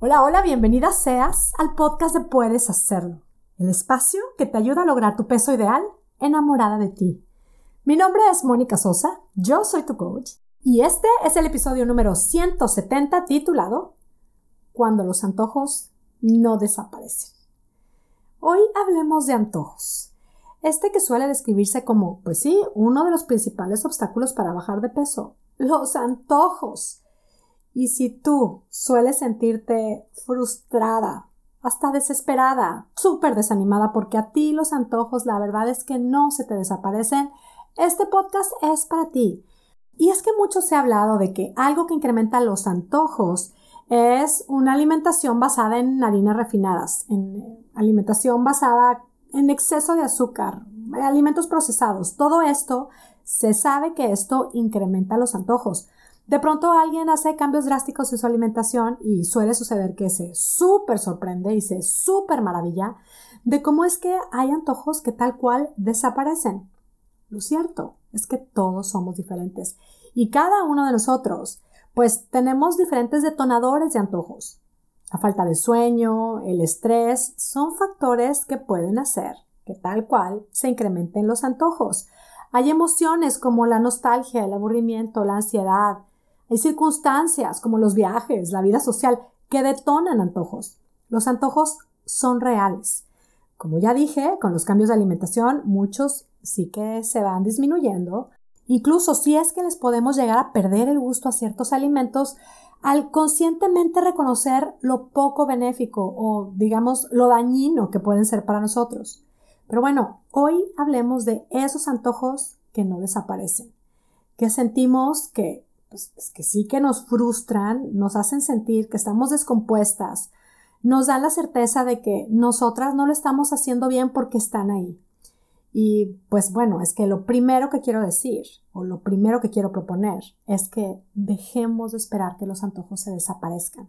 Hola, hola, bienvenida seas al podcast de Puedes Hacerlo, el espacio que te ayuda a lograr tu peso ideal enamorada de ti. Mi nombre es Mónica Sosa, yo soy tu coach y este es el episodio número 170 titulado Cuando los antojos no desaparecen. Hoy hablemos de antojos. Este que suele describirse como, pues sí, uno de los principales obstáculos para bajar de peso. Los antojos. Y si tú sueles sentirte frustrada, hasta desesperada, súper desanimada porque a ti los antojos la verdad es que no se te desaparecen, este podcast es para ti. Y es que mucho se ha hablado de que algo que incrementa los antojos es una alimentación basada en harinas refinadas, en alimentación basada en exceso de azúcar, alimentos procesados. Todo esto se sabe que esto incrementa los antojos. De pronto alguien hace cambios drásticos en su alimentación y suele suceder que se súper sorprende y se súper maravilla de cómo es que hay antojos que tal cual desaparecen. Lo cierto es que todos somos diferentes y cada uno de nosotros pues tenemos diferentes detonadores de antojos. La falta de sueño, el estrés, son factores que pueden hacer que tal cual se incrementen los antojos. Hay emociones como la nostalgia, el aburrimiento, la ansiedad, hay circunstancias como los viajes, la vida social, que detonan antojos. Los antojos son reales. Como ya dije, con los cambios de alimentación, muchos sí que se van disminuyendo. Incluso si es que les podemos llegar a perder el gusto a ciertos alimentos al conscientemente reconocer lo poco benéfico o, digamos, lo dañino que pueden ser para nosotros. Pero bueno, hoy hablemos de esos antojos que no desaparecen, que sentimos que pues, que sí que nos frustran, nos hacen sentir que estamos descompuestas, nos dan la certeza de que nosotras no lo estamos haciendo bien porque están ahí. Y pues bueno, es que lo primero que quiero decir o lo primero que quiero proponer es que dejemos de esperar que los antojos se desaparezcan.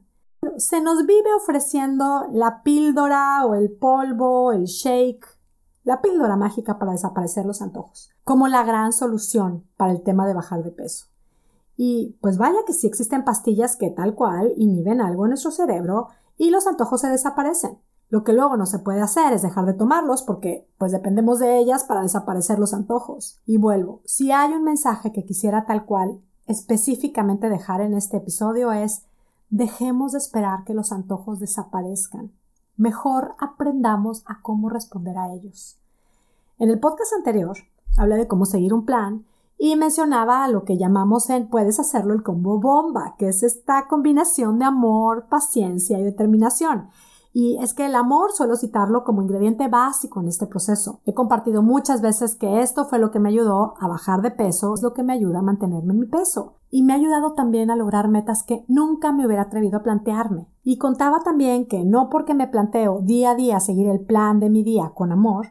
Se nos vive ofreciendo la píldora o el polvo, el shake, la píldora mágica para desaparecer los antojos, como la gran solución para el tema de bajar de peso. Y pues vaya que sí existen pastillas que tal cual inhiben algo en nuestro cerebro y los antojos se desaparecen. Lo que luego no se puede hacer es dejar de tomarlos porque pues dependemos de ellas para desaparecer los antojos. Y vuelvo, si hay un mensaje que quisiera tal cual específicamente dejar en este episodio es dejemos de esperar que los antojos desaparezcan. Mejor aprendamos a cómo responder a ellos. En el podcast anterior hablé de cómo seguir un plan y mencionaba lo que llamamos en puedes hacerlo el combo bomba, que es esta combinación de amor, paciencia y determinación. Y es que el amor suelo citarlo como ingrediente básico en este proceso. He compartido muchas veces que esto fue lo que me ayudó a bajar de peso, es lo que me ayuda a mantenerme en mi peso. Y me ha ayudado también a lograr metas que nunca me hubiera atrevido a plantearme. Y contaba también que no porque me planteo día a día seguir el plan de mi día con amor,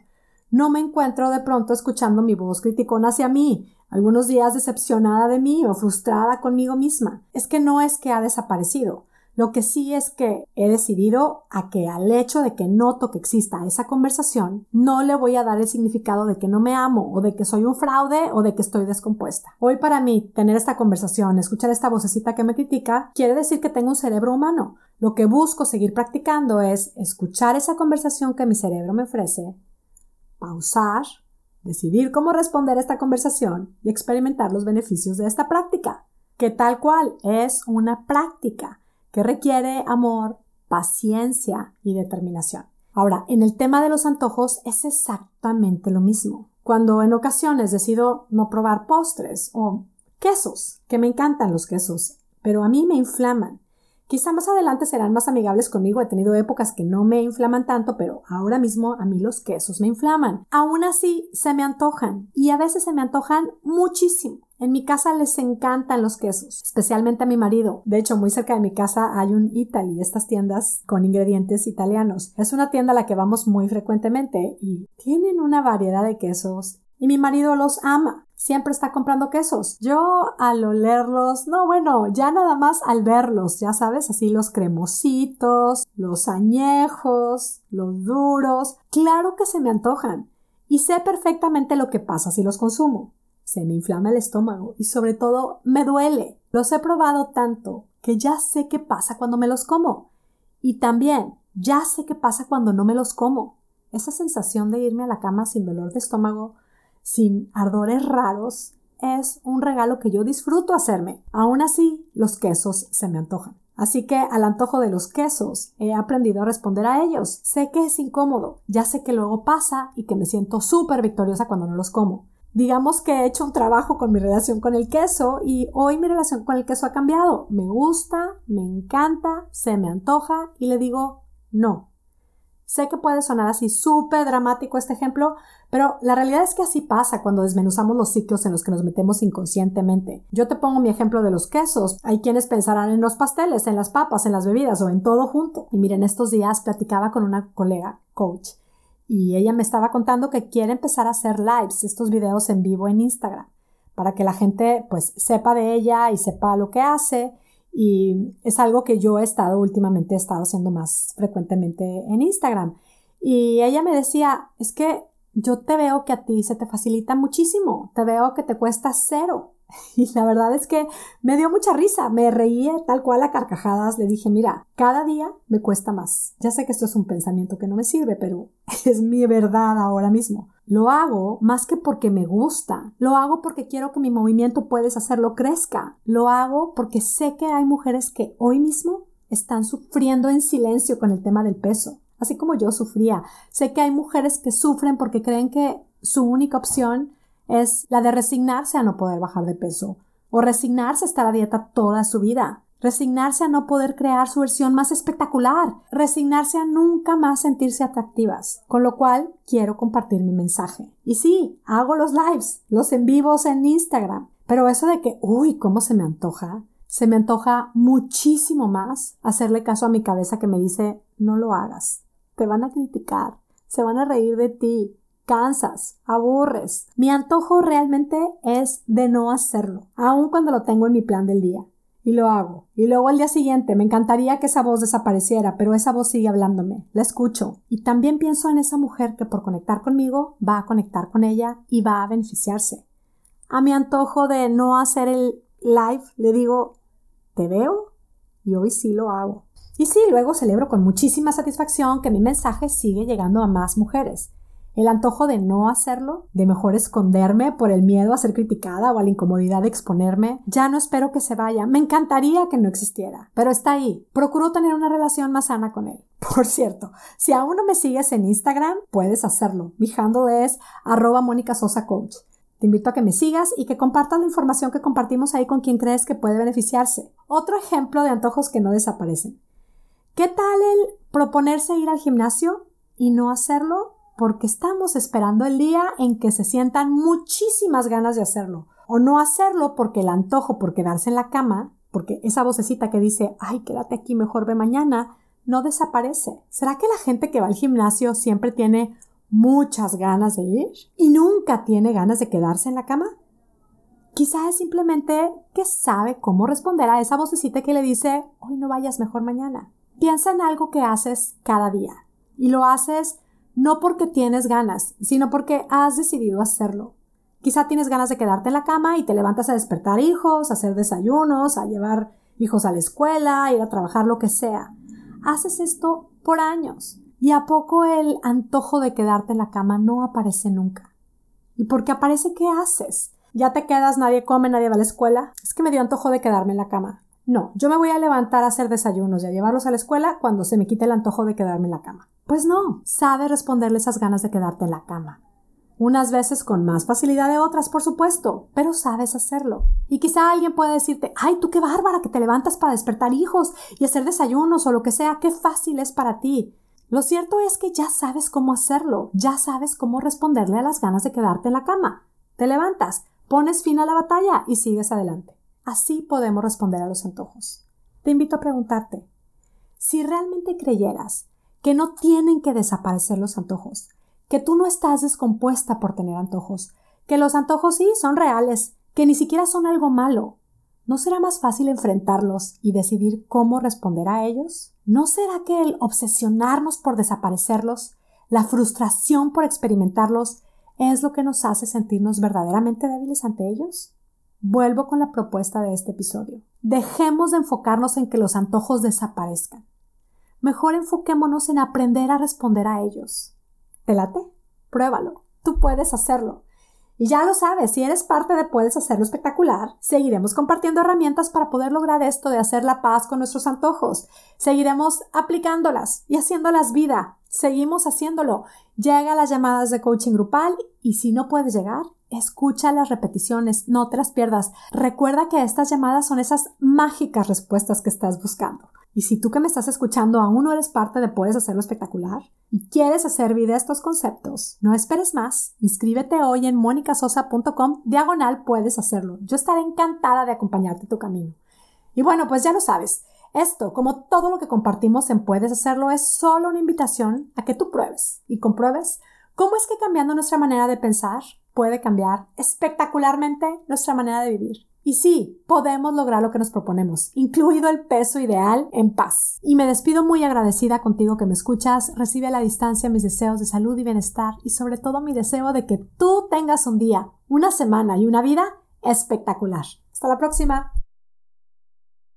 no me encuentro de pronto escuchando mi voz criticona hacia mí, algunos días decepcionada de mí o frustrada conmigo misma. Es que no es que ha desaparecido. Lo que sí es que he decidido a que al hecho de que noto que exista esa conversación, no le voy a dar el significado de que no me amo o de que soy un fraude o de que estoy descompuesta. Hoy para mí, tener esta conversación, escuchar esta vocecita que me critica, quiere decir que tengo un cerebro humano. Lo que busco seguir practicando es escuchar esa conversación que mi cerebro me ofrece, pausar, decidir cómo responder a esta conversación y experimentar los beneficios de esta práctica, que tal cual es una práctica que requiere amor, paciencia y determinación. Ahora, en el tema de los antojos es exactamente lo mismo. Cuando en ocasiones decido no probar postres o quesos, que me encantan los quesos, pero a mí me inflaman Quizá más adelante serán más amigables conmigo. He tenido épocas que no me inflaman tanto, pero ahora mismo a mí los quesos me inflaman. Aún así, se me antojan y a veces se me antojan muchísimo. En mi casa les encantan los quesos, especialmente a mi marido. De hecho, muy cerca de mi casa hay un Italy, estas tiendas con ingredientes italianos. Es una tienda a la que vamos muy frecuentemente y tienen una variedad de quesos y mi marido los ama. Siempre está comprando quesos. Yo al olerlos, no, bueno, ya nada más al verlos, ya sabes, así los cremositos, los añejos, los duros, claro que se me antojan. Y sé perfectamente lo que pasa si los consumo. Se me inflama el estómago y sobre todo me duele. Los he probado tanto que ya sé qué pasa cuando me los como. Y también, ya sé qué pasa cuando no me los como. Esa sensación de irme a la cama sin dolor de estómago, sin ardores raros, es un regalo que yo disfruto hacerme. Aún así, los quesos se me antojan. Así que al antojo de los quesos he aprendido a responder a ellos. Sé que es incómodo, ya sé que luego pasa y que me siento súper victoriosa cuando no los como. Digamos que he hecho un trabajo con mi relación con el queso y hoy mi relación con el queso ha cambiado. Me gusta, me encanta, se me antoja y le digo no. Sé que puede sonar así súper dramático este ejemplo, pero la realidad es que así pasa cuando desmenuzamos los ciclos en los que nos metemos inconscientemente. Yo te pongo mi ejemplo de los quesos. Hay quienes pensarán en los pasteles, en las papas, en las bebidas o en todo junto. Y miren, estos días platicaba con una colega, coach, y ella me estaba contando que quiere empezar a hacer lives, estos videos en vivo en Instagram, para que la gente pues sepa de ella y sepa lo que hace y es algo que yo he estado últimamente, he estado haciendo más frecuentemente en Instagram. Y ella me decía, es que yo te veo que a ti se te facilita muchísimo, te veo que te cuesta cero. Y la verdad es que me dio mucha risa, me reía tal cual a carcajadas, le dije, mira, cada día me cuesta más. Ya sé que esto es un pensamiento que no me sirve, pero es mi verdad ahora mismo. Lo hago más que porque me gusta, lo hago porque quiero que mi movimiento puedes hacerlo crezca, lo hago porque sé que hay mujeres que hoy mismo están sufriendo en silencio con el tema del peso, así como yo sufría. Sé que hay mujeres que sufren porque creen que su única opción es la de resignarse a no poder bajar de peso o resignarse a estar a dieta toda su vida, resignarse a no poder crear su versión más espectacular, resignarse a nunca más sentirse atractivas, con lo cual quiero compartir mi mensaje. Y sí, hago los lives, los en vivos en Instagram, pero eso de que, uy, cómo se me antoja, se me antoja muchísimo más hacerle caso a mi cabeza que me dice, no lo hagas, te van a criticar, se van a reír de ti, cansas, aburres. Mi antojo realmente es de no hacerlo, aun cuando lo tengo en mi plan del día. Y lo hago. Y luego al día siguiente me encantaría que esa voz desapareciera, pero esa voz sigue hablándome. La escucho. Y también pienso en esa mujer que por conectar conmigo va a conectar con ella y va a beneficiarse. A mi antojo de no hacer el live le digo, te veo y hoy sí lo hago. Y sí, luego celebro con muchísima satisfacción que mi mensaje sigue llegando a más mujeres el antojo de no hacerlo, de mejor esconderme por el miedo a ser criticada o a la incomodidad de exponerme, ya no espero que se vaya. Me encantaría que no existiera, pero está ahí. Procuro tener una relación más sana con él. Por cierto, si aún no me sigues en Instagram, puedes hacerlo. Mi handle es arroba Mónica Sosa Coach. Te invito a que me sigas y que compartas la información que compartimos ahí con quien crees que puede beneficiarse. Otro ejemplo de antojos que no desaparecen. ¿Qué tal el proponerse ir al gimnasio y no hacerlo porque estamos esperando el día en que se sientan muchísimas ganas de hacerlo. O no hacerlo porque el antojo por quedarse en la cama, porque esa vocecita que dice, ay, quédate aquí, mejor ve mañana, no desaparece. ¿Será que la gente que va al gimnasio siempre tiene muchas ganas de ir y nunca tiene ganas de quedarse en la cama? Quizá es simplemente que sabe cómo responder a esa vocecita que le dice, hoy no vayas mejor mañana. Piensa en algo que haces cada día y lo haces no porque tienes ganas, sino porque has decidido hacerlo. Quizá tienes ganas de quedarte en la cama y te levantas a despertar hijos, a hacer desayunos, a llevar hijos a la escuela, ir a trabajar, lo que sea. Haces esto por años y a poco el antojo de quedarte en la cama no aparece nunca. ¿Y porque aparece qué haces? ¿Ya te quedas, nadie come, nadie va a la escuela? Es que me dio antojo de quedarme en la cama. No, yo me voy a levantar a hacer desayunos y a llevarlos a la escuela cuando se me quite el antojo de quedarme en la cama. Pues no, sabe responderle esas ganas de quedarte en la cama. Unas veces con más facilidad de otras, por supuesto, pero sabes hacerlo. Y quizá alguien pueda decirte, ay, tú qué bárbara que te levantas para despertar hijos y hacer desayunos o lo que sea, qué fácil es para ti. Lo cierto es que ya sabes cómo hacerlo, ya sabes cómo responderle a las ganas de quedarte en la cama. Te levantas, pones fin a la batalla y sigues adelante. Así podemos responder a los antojos. Te invito a preguntarte, si realmente creyeras que no tienen que desaparecer los antojos, que tú no estás descompuesta por tener antojos, que los antojos sí son reales, que ni siquiera son algo malo, ¿no será más fácil enfrentarlos y decidir cómo responder a ellos? ¿No será que el obsesionarnos por desaparecerlos, la frustración por experimentarlos, es lo que nos hace sentirnos verdaderamente débiles ante ellos? Vuelvo con la propuesta de este episodio. Dejemos de enfocarnos en que los antojos desaparezcan. Mejor enfoquémonos en aprender a responder a ellos. ¿Te late? Pruébalo. Tú puedes hacerlo. Y ya lo sabes, si eres parte de Puedes Hacerlo Espectacular, seguiremos compartiendo herramientas para poder lograr esto de hacer la paz con nuestros antojos. Seguiremos aplicándolas y haciéndolas vida. Seguimos haciéndolo. Llega a las llamadas de coaching grupal y si no puedes llegar, escucha las repeticiones, no te las pierdas. Recuerda que estas llamadas son esas mágicas respuestas que estás buscando. Y si tú que me estás escuchando aún no eres parte de Puedes Hacerlo Espectacular y quieres hacer vida estos conceptos, no esperes más. Inscríbete hoy en monicasosa.com diagonal Puedes Hacerlo. Yo estaré encantada de acompañarte tu camino. Y bueno, pues ya lo sabes. Esto, como todo lo que compartimos en Puedes Hacerlo, es solo una invitación a que tú pruebes y compruebes cómo es que cambiando nuestra manera de pensar puede cambiar espectacularmente nuestra manera de vivir. Y sí, podemos lograr lo que nos proponemos, incluido el peso ideal en paz. Y me despido muy agradecida contigo que me escuchas, recibe a la distancia mis deseos de salud y bienestar y sobre todo mi deseo de que tú tengas un día, una semana y una vida espectacular. Hasta la próxima.